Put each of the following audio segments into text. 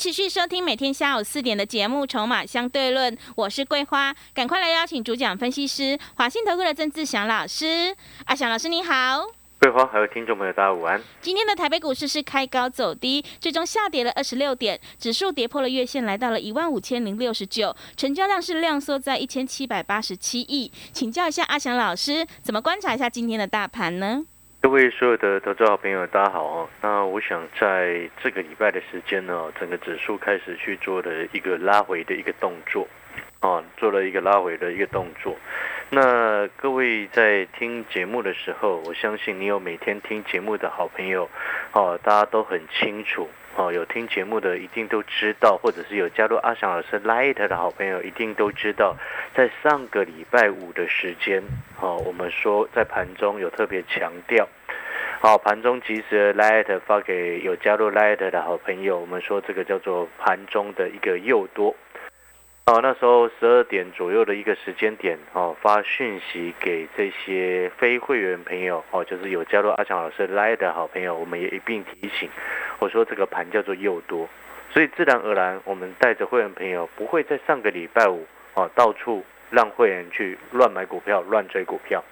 持续收听每天下午四点的节目《筹码相对论》，我是桂花，赶快来邀请主讲分析师华信投顾的郑志祥老师。阿祥老师你好。桂花还有听众朋友，大家午安。今天的台北股市是开高走低，最终下跌了二十六点，指数跌破了月线，来到了一万五千零六十九，成交量是量缩在一千七百八十七亿。请教一下阿祥老师，怎么观察一下今天的大盘呢？各位所有的投资好朋友，大家好哦。那我想在这个礼拜的时间呢，整个指数开始去做的一个拉回的一个动作，啊，做了一个拉回的一个动作。那各位在听节目的时候，我相信你有每天听节目的好朋友，哦，大家都很清楚，哦，有听节目的一定都知道，或者是有加入阿翔老师 Light 的好朋友，一定都知道，在上个礼拜五的时间，哦，我们说在盘中有特别强调，好，盘中及时 Light 发给有加入 Light 的好朋友，我们说这个叫做盘中的一个诱多。哦，那时候十二点左右的一个时间点，哦，发讯息给这些非会员朋友，哦，就是有加入阿强老师来的好朋友，我们也一并提醒，我说这个盘叫做诱多，所以自然而然，我们带着会员朋友不会在上个礼拜五，哦，到处让会员去乱买股票、乱追股票，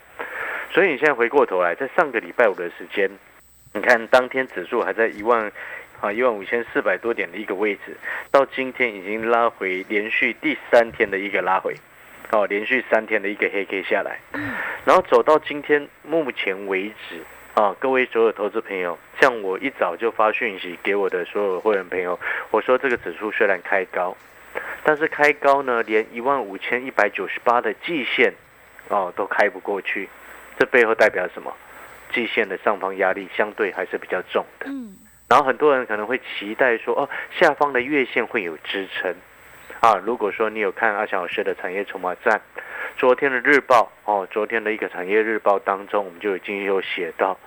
所以你现在回过头来，在上个礼拜五的时间，你看当天指数还在一万。啊，一万五千四百多点的一个位置，到今天已经拉回连续第三天的一个拉回，哦，连续三天的一个黑 K 下来，然后走到今天目前为止，啊，各位所有投资朋友，像我一早就发讯息给我的所有会员朋友，我说这个指数虽然开高，但是开高呢，连一万五千一百九十八的季线，哦，都开不过去，这背后代表什么？季线的上方压力相对还是比较重的。嗯。然后很多人可能会期待说，哦，下方的月线会有支撑，啊，如果说你有看阿翔老师的产业筹码站，昨天的日报，哦，昨天的一个产业日报当中，我们就已经有写到，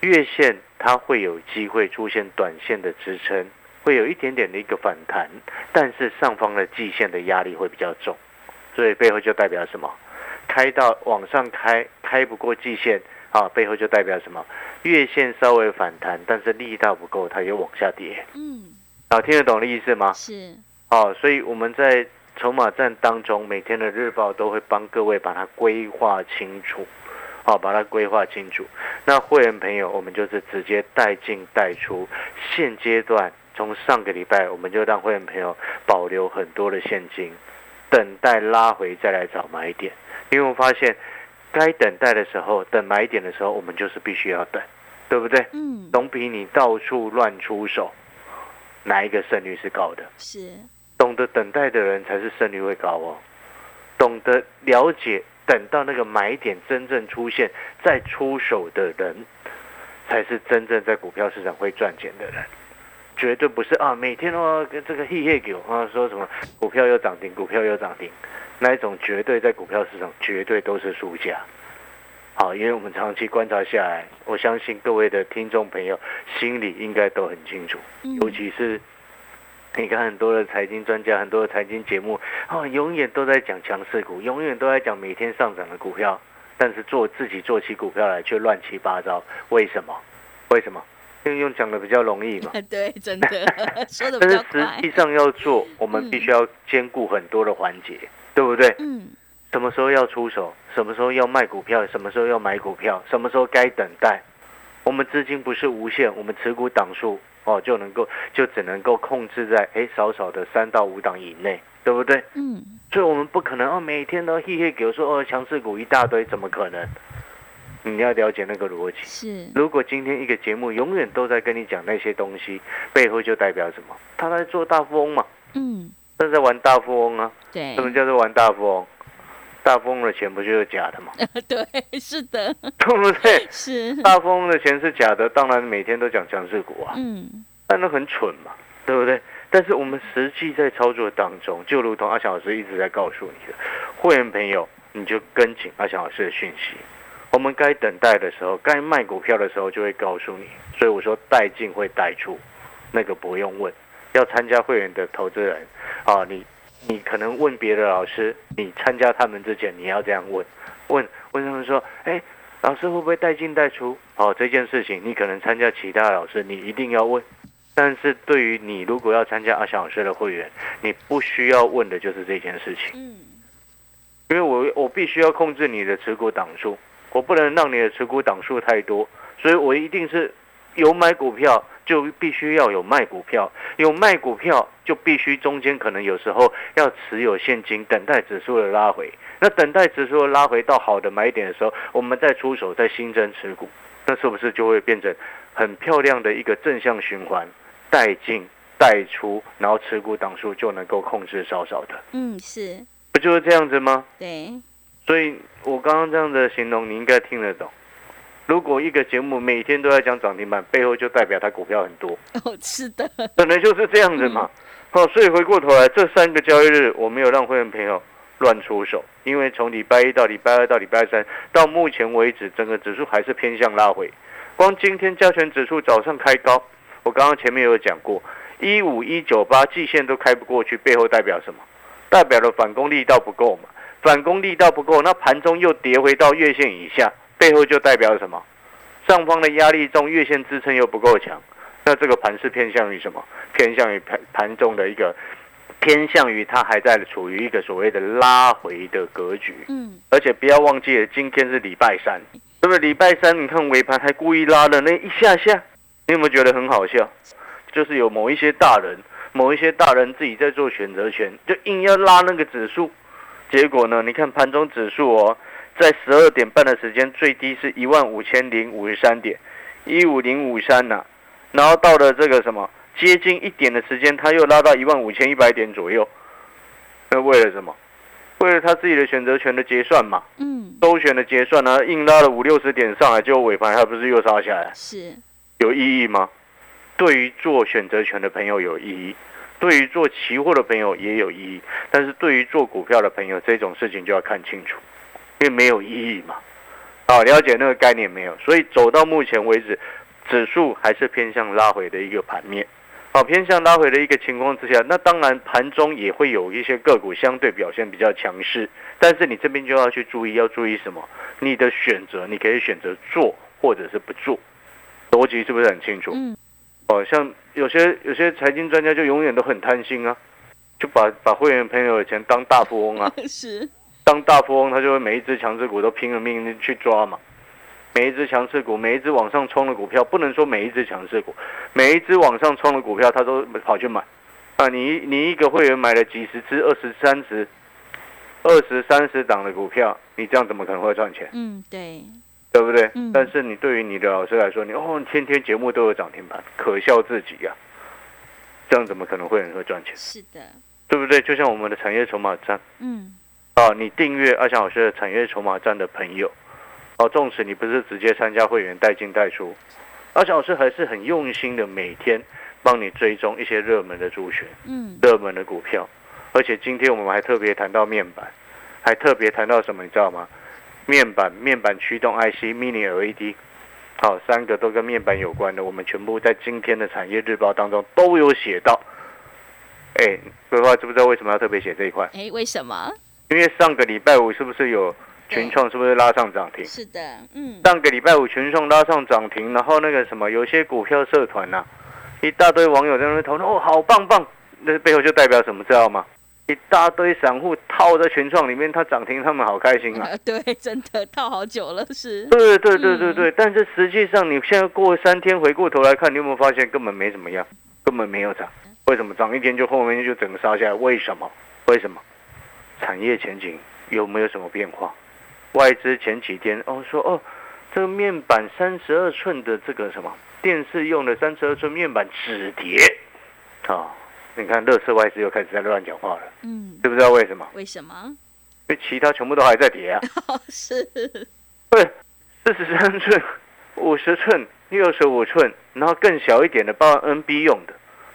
月线它会有机会出现短线的支撑，会有一点点的一个反弹，但是上方的季线的压力会比较重，所以背后就代表什么？开到往上开，开不过季线。啊，背后就代表什么？月线稍微反弹，但是力道不够，它又往下跌。嗯，好，听得懂的意思吗？是。哦，所以我们在筹码战当中，每天的日报都会帮各位把它规划清楚。好，把它规划清楚。那会员朋友，我们就是直接带进带出。现阶段，从上个礼拜，我们就让会员朋友保留很多的现金，等待拉回再来找买点。因为我发现。该等待的时候，等买点的时候，我们就是必须要等，对不对？嗯，总比你到处乱出手，哪一个胜率是高的？是，懂得等待的人才是胜率会高哦。懂得了解，等到那个买点真正出现再出手的人，才是真正在股票市场会赚钱的人。绝对不是啊，每天都跟这个嘿嘿狗啊说什么股票又涨停，股票又涨停。那一种绝对在股票市场绝对都是输家，好，因为我们长期观察下来，我相信各位的听众朋友心里应该都很清楚，尤其是你看很多的财经专家、很多的财经节目，哦，永远都在讲强势股，永远都在讲每天上涨的股票，但是做自己做起股票来却乱七八糟，为什么？为什么？因为用讲的比较容易嘛。对，真的 说的比较但是实际上要做，我们必须要兼顾很多的环节。对不对？嗯，什么时候要出手？什么时候要卖股票？什么时候要买股票？什么时候该等待？我们资金不是无限，我们持股档数哦就能够就只能够控制在哎少少的三到五档以内，对不对？嗯，所以我们不可能哦每天都嘿嘿给我说哦强势股一大堆，怎么可能？你要了解那个逻辑。是，如果今天一个节目永远都在跟你讲那些东西，背后就代表什么？他在做大富翁嘛。嗯。正在玩大富翁啊！对，什么叫做玩大富翁？大富翁的钱不就是假的吗？对，是的，对不对？是大富翁的钱是假的，当然每天都讲强势股啊。嗯，但那很蠢嘛，对不对？但是我们实际在操作当中，就如同阿翔老师一直在告诉你的，会员朋友，你就跟紧阿翔老师的讯息。我们该等待的时候，该卖股票的时候，就会告诉你。所以我说带进会带出，那个不用问。要参加会员的投资人啊，你你可能问别的老师，你参加他们之前，你要这样问问问他们说，哎，老师会不会带进带出？哦，这件事情你可能参加其他老师，你一定要问。但是对于你如果要参加阿翔老师的会员，你不需要问的就是这件事情。嗯，因为我我必须要控制你的持股档数。我不能让你的持股档数太多，所以我一定是有买股票就必须要有卖股票，有卖股票就必须中间可能有时候要持有现金，等待指数的拉回。那等待指数的拉回到好的买点的时候，我们再出手再新增持股，那是不是就会变成很漂亮的一个正向循环，带进带出，然后持股档数就能够控制少少的？嗯，是，不就是这样子吗？对。所以我刚刚这样的形容，你应该听得懂。如果一个节目每天都在讲涨停板，背后就代表它股票很多。哦，是的，本来就是这样子嘛。好，所以回过头来，这三个交易日我没有让会员朋友乱出手，因为从礼拜一到礼拜二到礼拜三，到目前为止，整个指数还是偏向拉回。光今天加权指数早上开高，我刚刚前面有讲过，一五一九八季线都开不过去，背后代表什么？代表了反攻力道不够嘛。反攻力道不够，那盘中又跌回到月线以下，背后就代表什么？上方的压力重，月线支撑又不够强，那这个盘是偏向于什么？偏向于盘盘中的一个偏向于它还在处于一个所谓的拉回的格局。嗯，而且不要忘记了，今天是礼拜三，对不对？礼拜三你看尾盘还故意拉了那一下下，你有没有觉得很好笑？就是有某一些大人，某一些大人自己在做选择权，就硬要拉那个指数。结果呢？你看盘中指数哦，在十二点半的时间最低是一万五千零五十三点，一五零五三呐。然后到了这个什么接近一点的时间，他又拉到一万五千一百点左右。那为了什么？为了他自己的选择权的结算嘛。嗯。周选的结算呢，硬拉了五六十点上来，结果尾盘还不是又杀下来？是。有意义吗？对于做选择权的朋友有意义。对于做期货的朋友也有意义，但是对于做股票的朋友，这种事情就要看清楚，因为没有意义嘛。啊，了解那个概念没有？所以走到目前为止，指数还是偏向拉回的一个盘面。好，偏向拉回的一个情况之下，那当然盘中也会有一些个股相对表现比较强势，但是你这边就要去注意，要注意什么？你的选择，你可以选择做或者是不做，逻辑是不是很清楚？嗯。哦，像有些有些财经专家就永远都很贪心啊，就把把会员朋友的钱当大富翁啊，是当大富翁，他就会每一只强势股都拼了命去抓嘛，每一只强势股，每一只往上冲的股票，不能说每一只强势股，每一只往上冲的股票，他都跑去买啊。你你一个会员买了几十只、二十三十、二十三十档的股票，你这样怎么可能会赚钱？嗯，对。对不对？但是你对于你的老师来说，你哦，天天节目都有涨停板，可笑自己呀！这样怎么可能会很会赚钱？是的，对不对？就像我们的产业筹码站，嗯，啊，你订阅阿翔老师的产业筹码站的朋友，哦，纵使你不是直接参加会员带进带出，阿翔老师还是很用心的，每天帮你追踪一些热门的主选，嗯，热门的股票，而且今天我们还特别谈到面板，还特别谈到什么，你知道吗？面板、面板驱动 IC、Mini LED，好，三个都跟面板有关的，我们全部在今天的产业日报当中都有写到。哎，规划知不知道为什么要特别写这一块？哎，为什么？因为上个礼拜五是不是有群创？是不是拉上涨停？是的，嗯。上个礼拜五群创拉上涨停，然后那个什么，有些股票社团呐，一大堆网友在那边讨论，哦，好棒棒，那背后就代表什么，知道吗？一大堆散户套在群创里面，它涨停，他们好开心啊！对，真的套好久了，是。对对对对对，但是实际上，你现在过三天回过头来看，你有没有发现根本没怎么样，根本没有涨？为什么涨一天就后面就整个杀下来？为什么？为什么？产业前景有没有什么变化？外资前几天哦说哦，这个面板三十二寸的这个什么电视用的三十二寸面板止跌啊。你看，乐视外资又开始在乱讲话了，嗯，知不知道为什么？为什么？因为其他全部都还在跌啊。是。对，四十三寸、五十寸、六十五寸，然后更小一点的，包括 NB 用的，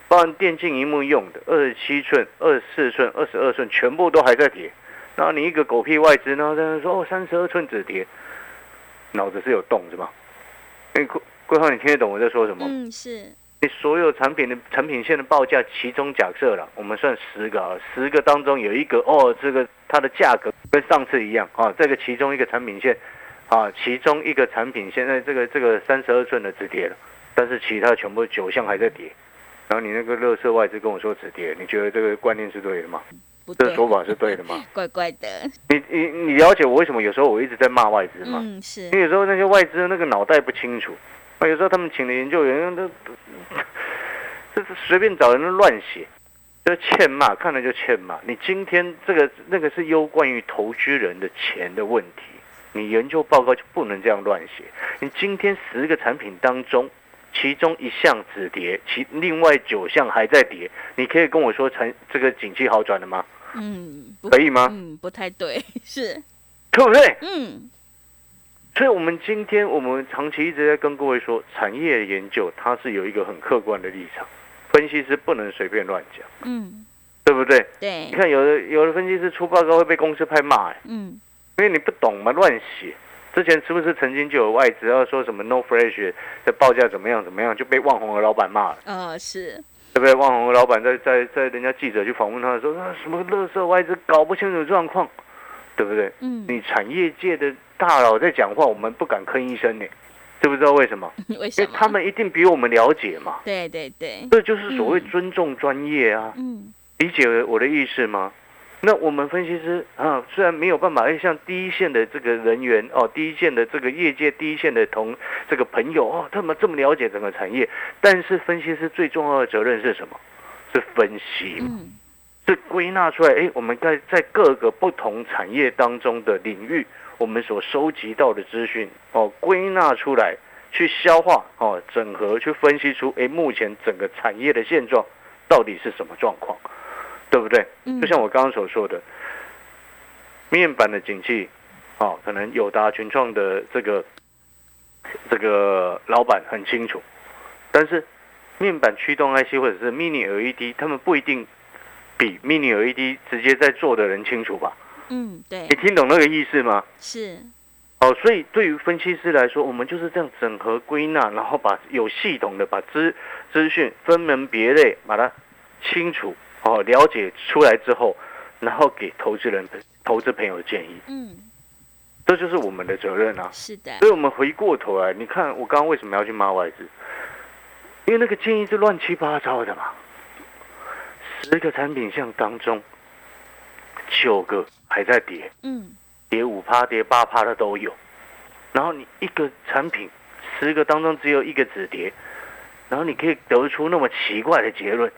包含电竞荧幕用的二十七寸、二十四寸、二十二寸，全部都还在跌。然后你一个狗屁外资，然后在那说哦三十二寸止跌，脑子是有洞是吗？哎，桂桂花，你听得懂我在说什么？嗯，是。你所有产品的产品线的报价，其中假设了，我们算十个啊，十个当中有一个哦，这个它的价格跟上次一样啊，这个其中一个产品线啊，其中一个产品现在这个这个三十二寸的止跌了，但是其他全部九项还在跌。然后你那个乐色外资跟我说止跌，你觉得这个观念是对的吗？这个说法是对的吗？怪怪的。你你你了解我为什么有时候我一直在骂外资吗？嗯，是。你有时候那些外资那个脑袋不清楚。啊，有时候他们请的研究员都，这是随便找人乱写，就欠骂，看了就欠骂。你今天这个那个是攸关于投资人的钱的问题，你研究报告就不能这样乱写。你今天十个产品当中，其中一项止跌，其另外九项还在跌，你可以跟我说成这个景气好转了吗？嗯，可以吗？嗯，不太对，是，对不对？嗯。所以，我们今天我们长期一直在跟各位说，产业研究它是有一个很客观的立场，分析师不能随便乱讲，嗯，对不对？对。你看，有的有的分析师出报告会被公司拍骂，嗯，因为你不懂嘛，乱写。之前是不是曾经就有外资要说什么 No Fresh 的报价怎么样怎么样，就被万宏的老板骂了？啊，是，对不对？万宏的老板在在在人家记者去访问他的时候，那什么乐色外资搞不清楚状况，对不对？嗯，你产业界的。大佬在讲话，我们不敢吭一声呢，知不知道为什么？为什么？因为他们一定比我们了解嘛。对对对，这就是所谓尊重专业啊。嗯，理解我的意思吗？那我们分析师啊，虽然没有办法，哎，像第一线的这个人员哦，第一线的这个业界第一线的同这个朋友哦，他们这么了解整个产业，但是分析师最重要的责任是什么？是分析，嗯，是归纳出来，哎，我们在在各个不同产业当中的领域。我们所收集到的资讯哦，归纳出来，去消化哦，整合去分析出，哎，目前整个产业的现状到底是什么状况，对不对？就像我刚刚所说的，面板的景气，哦，可能友达群创的这个这个老板很清楚，但是面板驱动 IC 或者是 Mini LED，他们不一定比 Mini LED 直接在做的人清楚吧？嗯，对，你听懂那个意思吗？是，哦，所以对于分析师来说，我们就是这样整合归纳，然后把有系统的把资资讯分门别类，把它清楚哦了解出来之后，然后给投资人、投资朋友建议。嗯，这就是我们的责任啊。是的。所以我们回过头来，你看我刚刚为什么要去骂外资？因为那个建议是乱七八糟的嘛。十个产品项当中，九个。还在跌，嗯，跌五趴、跌八趴的都有。然后你一个产品，十个当中只有一个止跌，然后你可以得出那么奇怪的结论，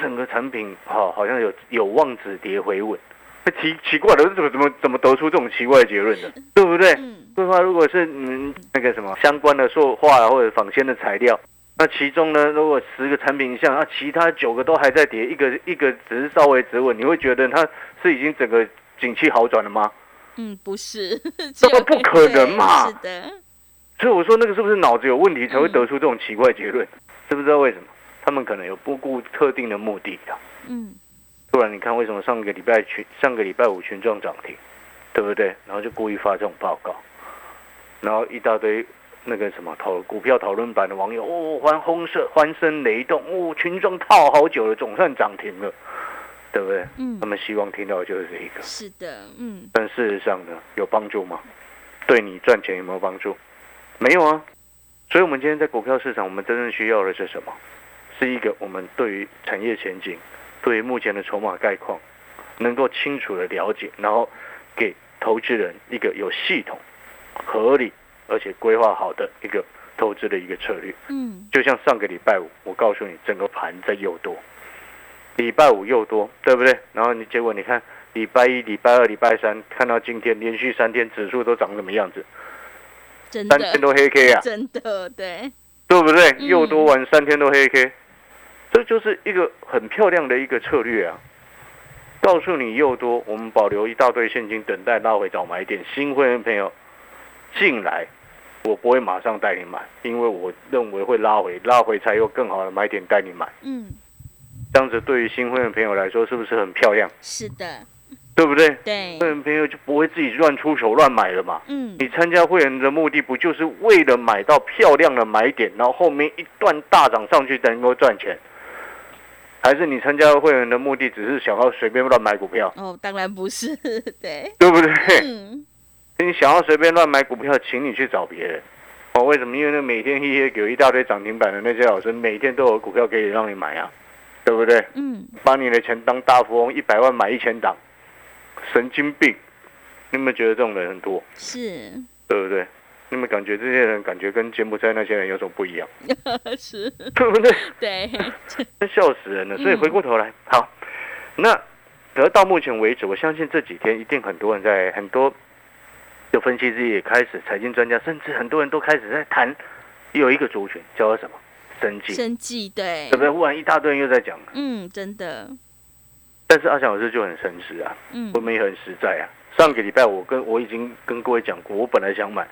整个产品哈好像有有望止跌回稳。那奇奇怪的，怎么怎么怎么得出这种奇怪的结论的？对不对？嗯。对话如果是嗯那个什么相关的塑化或者仿纤的材料，那其中呢，如果十个产品像啊，其他九个都还在跌，一个一个只是稍微止稳，你会觉得它。是已经整个景气好转了吗？嗯，不是，这个不可能嘛。是的，所以我说那个是不是脑子有问题才会得出这种奇怪结论？知不知道为什么？他们可能有不顾特定的目的的。嗯，不然你看为什么上个礼拜群上个礼拜五群众涨停，对不对？然后就故意发这种报告，然后一大堆那个什么讨股票讨论版的网友哦，欢轰声欢声雷动哦，群众套好久了，总算涨停了。对不对？嗯，他们希望听到的就是这一个。是的，嗯。但事实上呢，有帮助吗？对你赚钱有没有帮助？没有啊。所以，我们今天在股票市场，我们真正需要的是什么？是一个我们对于产业前景、对于目前的筹码概况，能够清楚的了解，然后给投资人一个有系统、合理而且规划好的一个投资的一个策略。嗯。就像上个礼拜五，我告诉你，整个盘在又多。礼拜五又多，对不对？然后你结果你看，礼拜一、礼拜二、礼拜三，看到今天连续三天指数都涨什么样子？真的，三天都黑 K 啊！真的，对，对不对？又多完三天都黑 K，这就是一个很漂亮的一个策略啊！告诉你又多，我们保留一大堆现金，等待拉回找买点。新会员朋友进来，我不会马上带你买，因为我认为会拉回，拉回才有更好的买点带你买。嗯，这样子对于新会员朋友来说，是不是很漂亮？是的，对不对？对会，员朋友就不会自己乱出手乱买了嘛。嗯，你参加会员的目的不就是为了买到漂亮的买点，然后后面一段大涨上去能够赚钱？还是你参加会员的目的只是想要随便乱买股票，哦，当然不是，对，对不对？嗯，你想要随便乱买股票，请你去找别人。哦，为什么？因为那每天一些有一大堆涨停板的那些老师，每天都有股票可以让你买啊，对不对？嗯，把你的钱当大富翁，一百万买一千档，神经病！你有没有觉得这种人很多？是，对不对？你们感觉这些人感觉跟柬埔寨那些人有什么不一样？是，对不对？对，笑死人了。所以回过头来，好，那得到目前为止，我相信这几天一定很多人在很多有分析师也开始，财经专家甚至很多人都开始在谈，有一个族群叫做什么？生计，生计，对对不，对？忽然一大堆人又在讲，嗯，真的，但是阿翔老师就很诚实啊，嗯我，们也很实在啊。上个礼拜我跟我已经跟各位讲过，我本来想买，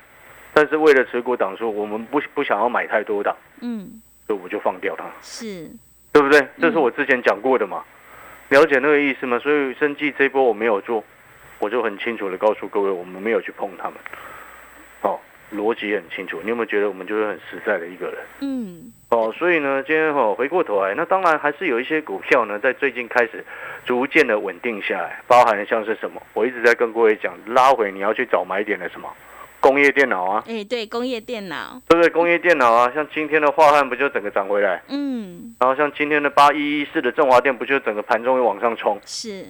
但是为了持股档数，我们不不想要买太多档，嗯，所以我就放掉它。是，对不对？这是我之前讲过的嘛，了解那个意思吗？所以生计这一波我没有做，我就很清楚的告诉各位，我们没有去碰他们。哦，逻辑很清楚。你有没有觉得我们就是很实在的一个人？嗯，哦，所以呢，今天哦回过头来，那当然还是有一些股票呢，在最近开始逐渐的稳定下来，包含像是什么？我一直在跟各位讲，拉回你要去找买点的什么？工业电脑啊，哎，对，工业电脑，对不对？工业电脑啊，像今天的华汉不就整个涨回来？嗯，然后像今天的八一一四的振华电不就整个盘中又往上冲？是，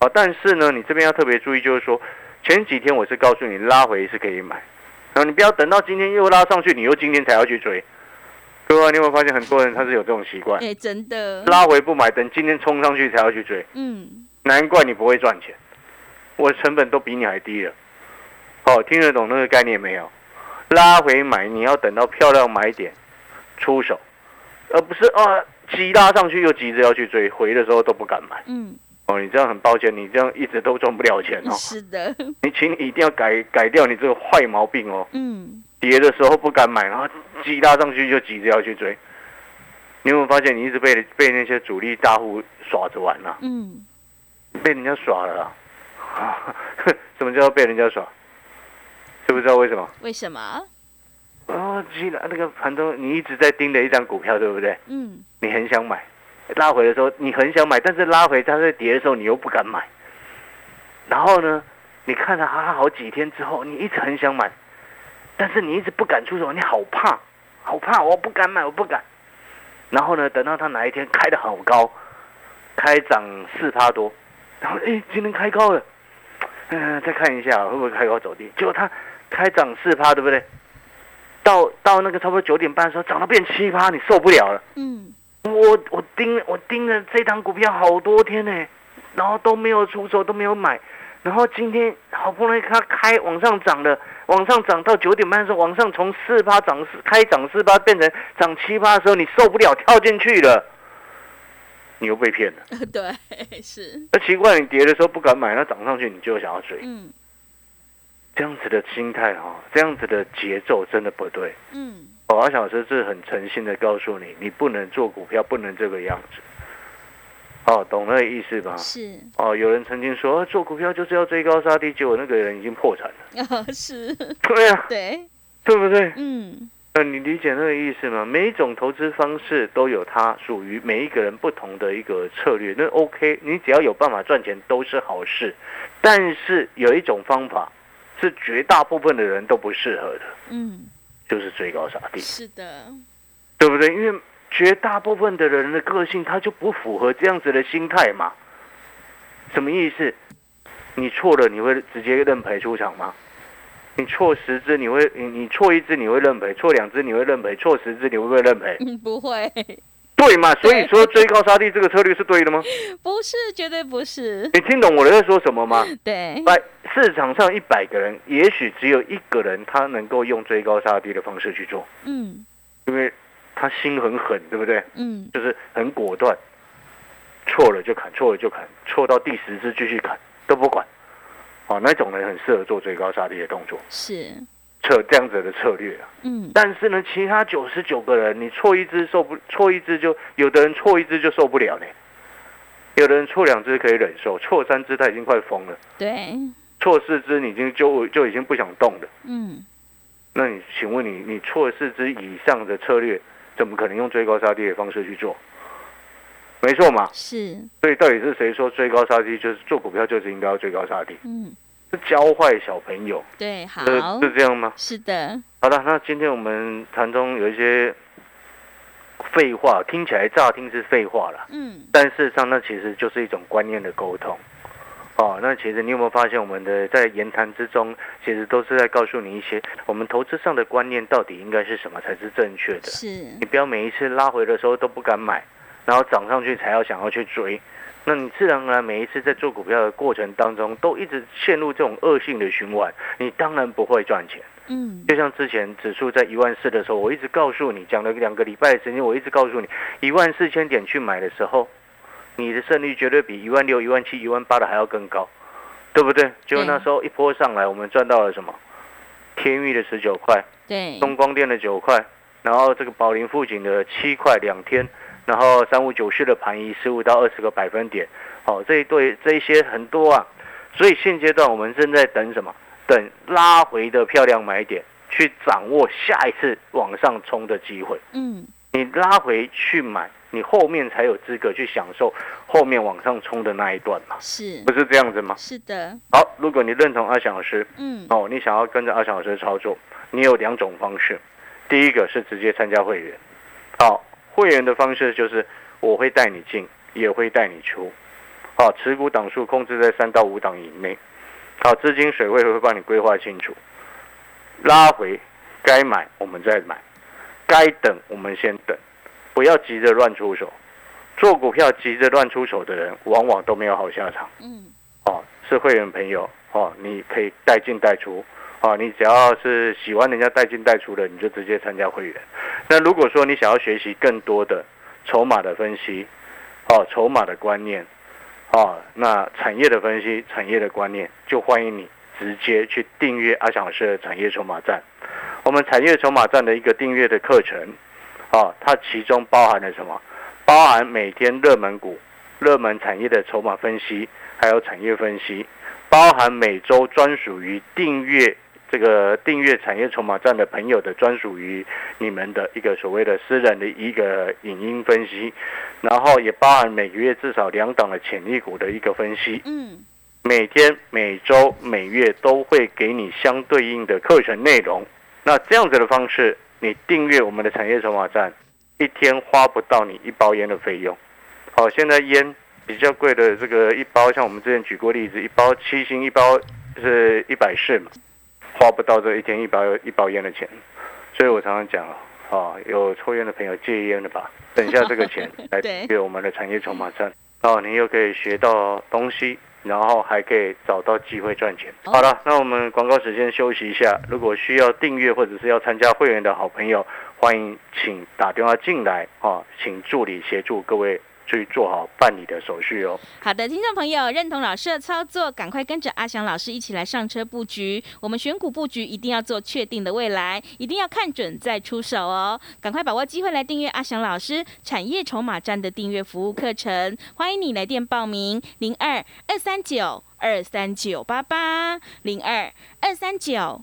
啊，但是呢，你这边要特别注意，就是说前几天我是告诉你拉回是可以买，然后你不要等到今天又拉上去，你又今天才要去追。各位，你有没有发现很多人他是有这种习惯，哎，真的，拉回不买，等今天冲上去才要去追，嗯，难怪你不会赚钱，我成本都比你还低了。哦，听得懂那个概念没有？拉回买，你要等到漂亮买点出手，而不是啊急拉上去又急着要去追，回的时候都不敢买。嗯，哦，你这样很抱歉，你这样一直都赚不了钱哦。是的，你请你一定要改改掉你这个坏毛病哦。嗯，跌的时候不敢买，然后急拉上去就急着要去追。你有没有发现你一直被被那些主力大户耍着玩了、嗯，被人家耍了啦？啊，什么叫做被人家耍？知不知道为什么？为什么？哦，记得那个盘中你一直在盯着一张股票，对不对？嗯，你很想买，拉回的时候你很想买，但是拉回它在跌的时候你又不敢买。然后呢，你看了它好几天之后，你一直很想买，但是你一直不敢出手，你好怕，好怕，我不敢买，我不敢。然后呢，等到它哪一天开的好高，开涨四趴多，然后哎，今天开高了，嗯、再看一下会不会开高走低。结果它开涨四趴，对不对？到到那个差不多九点半的时候，涨到变七趴，你受不了了。嗯，我我盯我盯了这档股票好多天呢，然后都没有出手，都没有买，然后今天好不容易它开往上涨了，往上涨到九点半的时候，往上从四趴涨四开涨四趴变成涨七趴的时候，你受不了跳进去了，你又被骗了。对，是，那奇怪，你跌的时候不敢买，那涨上去你就想要追，嗯，这样子的心态哈、这样子的节奏真的不对。嗯，哦，阿小师是很诚心的告诉你，你不能做股票，不能这个样子。哦，懂那个意思吧？是，哦，有人曾经说、啊做股票就是要追高杀低，结果那个人已经破产了。啊，是，对啊，对，对不对？嗯，那你理解那个意思吗？每一种投资方式都有它属于每一个人不同的一个策略，那 OK，你只要有办法赚钱都是好事。但是有一种方法是绝大部分的人都不适合的，嗯，就是追高杀低。是的，对不对？因为绝大部分的人的个性，他就不符合这样子的心态嘛。什么意思？你错了，你会直接认赔出场吗？你错十只，你会你你错一只你会认赔，错两只你会认赔，错十只你会不会认赔？嗯，不会，对嘛？所以说追高杀低这个策略是对的吗？不是，绝对不是，你听懂我在说什么吗？对，百市场上一百个人，也许只有一个人他能够用追高杀低的方式去做，嗯因为他心很狠，对不对？嗯，就是很果断，错了就砍，错了就砍，错到第十次继续砍都不管。哦，那种人很适合做追高杀低的动作。是，策这样子的策略啊。嗯，但是呢，其他九十九个人，你错一只受不错一只就有的人错一只就受不了嘞，有的人错两只可以忍受，错三只他已经快疯了，对，错四只你已经就就已经不想动了。嗯，那你请问你你错四只以上的策略，怎么可能用追高杀低的方式去做？没错嘛，是，所以到底是谁说追高杀低就是做股票就是应该要追高杀低？嗯，是教坏小朋友，对，好，是是这样吗？是的，好的，那今天我们谈中有一些废话，听起来乍听是废话了，嗯，但事实上那其实就是一种观念的沟通。哦，那其实你有没有发现，我们的在言谈之中，其实都是在告诉你一些我们投资上的观念到底应该是什么才是正确的。是，你不要每一次拉回的时候都不敢买，然后涨上去才要想要去追，那你自然而然每一次在做股票的过程当中，都一直陷入这种恶性的循环，你当然不会赚钱。嗯，就像之前指数在一万四的时候，我一直告诉你，讲了两个礼拜的时间，我一直告诉你，一万四千点去买的时候，你的胜率绝对比一万六、一万七、一万八的还要更高，对不对？结果那时候一波上来，我们赚到了什么？天域的十九块，对，东光电的九块，然后这个宝林富锦的七块两天，然后三五九四的盘一十五到二十个百分点，好、这一对这一些很多啊，所以现阶段我们正在等什么？等拉回的漂亮买点，去掌握下一次往上冲的机会。嗯，你拉回去买，你后面才有资格去享受后面往上冲的那一段嘛，是，不是这样子吗？是的，好，如果你认同阿翔老师，嗯，哦，你想要跟着阿翔老师操作，你有两种方式。第一个是直接参加会员，好，会员的方式就是我会带你进，也会带你出，好，持股档数控制在三到五档以内，好，资金水位会帮你规划清楚，拉回该买我们再买，该等我们先等，不要急着乱出手。做股票急着乱出手的人，往往都没有好下场。嗯，哦，是会员朋友哦，你可以带进带出哦，你只要是喜欢人家带进带出的，你就直接参加会员。那如果说你想要学习更多的筹码的分析，哦，筹码的观念，哦，那产业的分析、产业的观念，就欢迎你直接去订阅阿翔老师的产业筹码站。我们产业筹码站的一个订阅的课程，哦，它其中包含了什么？包含每天热门股、热门产业的筹码分析，还有产业分析，包含每周专属于订阅这个订阅产业筹码站的朋友的专属于你们的一个所谓的私人的一个影音分析，然后也包含每个月至少两档的潜力股的一个分析。嗯，每天、每周、每月都会给你相对应的课程内容。那这样子的方式，你订阅我们的产业筹码站，一天花不到你一包烟的费用。好，现在烟比较贵的这个一包，像我们之前举过例子，一包七星一包是一百四嘛，花不到这一天一包一包烟的钱。所以我常常讲啊，啊，有抽烟的朋友戒烟了吧，等下这个钱 来对订阅我们的产业筹码站，哦，你又可以学到东西，然后还可以找到机会赚钱。哦好了，那我们广告时间休息一下。如果需要订阅或者是要参加会员的好朋友，欢迎请打电话进来啊，请助理协助各位去做好办理的手续哦。好的，听众朋友，认同老师的操作，赶快跟着阿翔老师一起来上车布局。我们选股布局一定要做确定的未来，一定要看准再出手哦。赶快把握机会来订阅阿翔老师产业筹码站的订阅服务课程，欢迎你来电报名：零二二三九二三九八八零二二三九。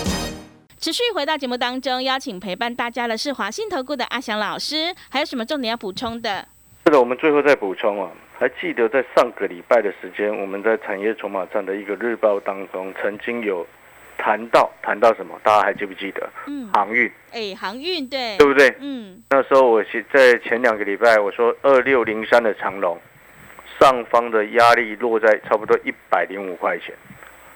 持续回到节目当中，邀请陪伴大家的是华信投顾的阿翔老师，还有什么重点要补充的？是的，我们最后再补充啊，还记得在上个礼拜的时间，我们在产业筹码站的一个日报当中，曾经有谈到谈到什么？大家还记不记得？嗯，航运，哎，航运对，对不对？嗯，那时候我是在前两个礼拜我说二六零三的长龙，上方的压力落在差不多一百零五块钱。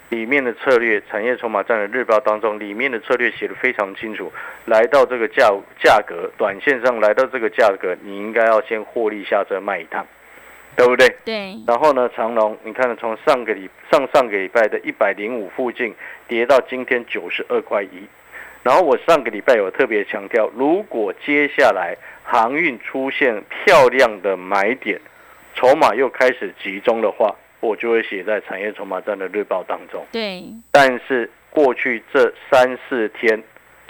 里面的策略，产业筹码战的日报当中，里面的策略写的非常清楚。来到这个价价格，短线上来到这个价格，你应该要先获利下车卖一趟，对不对？对，然后呢，长隆，你看从上个礼上上个礼拜的一百零五附近跌到今天九十二块一。然后我上个礼拜有特别强调，如果接下来航运出现漂亮的买点，筹码又开始集中的话。我就会写在产业筹码站的日报当中。对，但是过去这三四天，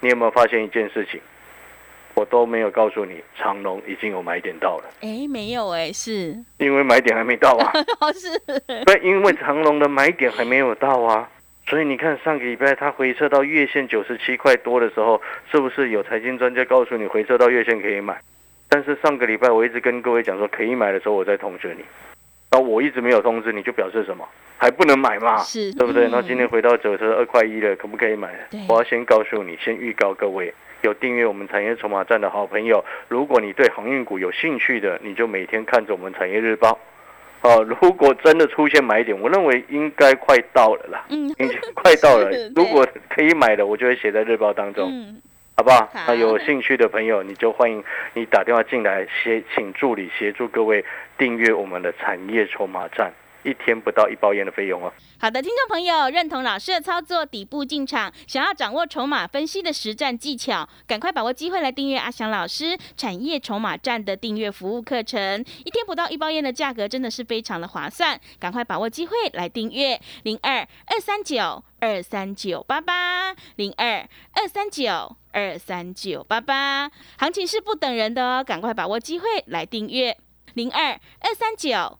你有没有发现一件事情？我都没有告诉你，长隆已经有买点到了。哎，没有哎，是因为买点还没到啊。是。对，因为长隆的买点还没有到啊，所以你看上个礼拜它回撤到月线九十七块多的时候，是不是有财经专家告诉你回撤到月线可以买？但是上个礼拜我一直跟各位讲说可以买的时候，我在通知你。那我一直没有通知你，就表示什么？还不能买嘛？是，对不对？那今天回到九十二块一了，可不可以买？我要先告诉你，先预告各位有订阅我们产业筹码站的好朋友，如果你对航运股有兴趣的，你就每天看着我们产业日报。哦，如果真的出现买点，我认为应该快到了啦。嗯，已经快到了。如果可以买的，我就会写在日报当中。嗯。好不好？那有兴趣的朋友，你就欢迎你打电话进来，协请助理协助各位订阅我们的产业筹码站，一天不到一包烟的费用哦。好的，听众朋友，认同老师的操作，底部进场，想要掌握筹码分析的实战技巧，赶快把握机会来订阅阿翔老师产业筹码站的订阅服务课程，一天不到一包烟的价格，真的是非常的划算，赶快把握机会来订阅零二二三九二三九八八零二二三九二三九八八，行情是不等人的哦，赶快把握机会来订阅零二二三九。